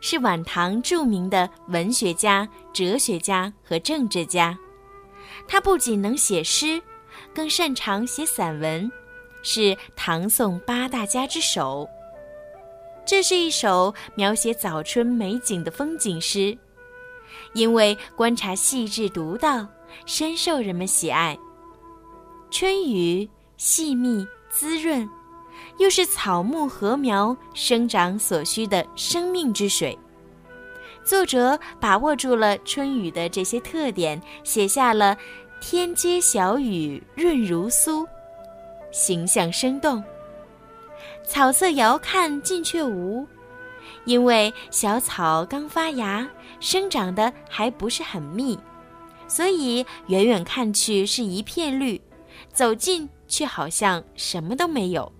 是晚唐著名的文学家、哲学家和政治家。他不仅能写诗，更擅长写散文，是唐宋八大家之首。这是一首描写早春美景的风景诗，因为观察细致独到，深受人们喜爱。春雨细密滋润。又是草木禾苗生长所需的生命之水。作者把握住了春雨的这些特点，写下了“天街小雨润如酥”，形象生动。草色遥看近却无，因为小草刚发芽，生长的还不是很密，所以远远看去是一片绿，走近却好像什么都没有。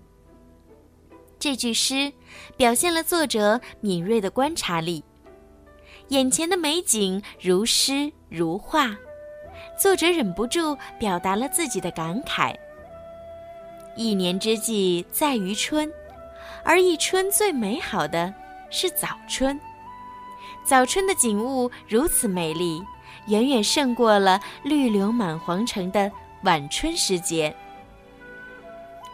这句诗表现了作者敏锐的观察力。眼前的美景如诗如画，作者忍不住表达了自己的感慨。一年之计在于春，而一春最美好的是早春。早春的景物如此美丽，远远胜过了绿柳满皇城的晚春时节。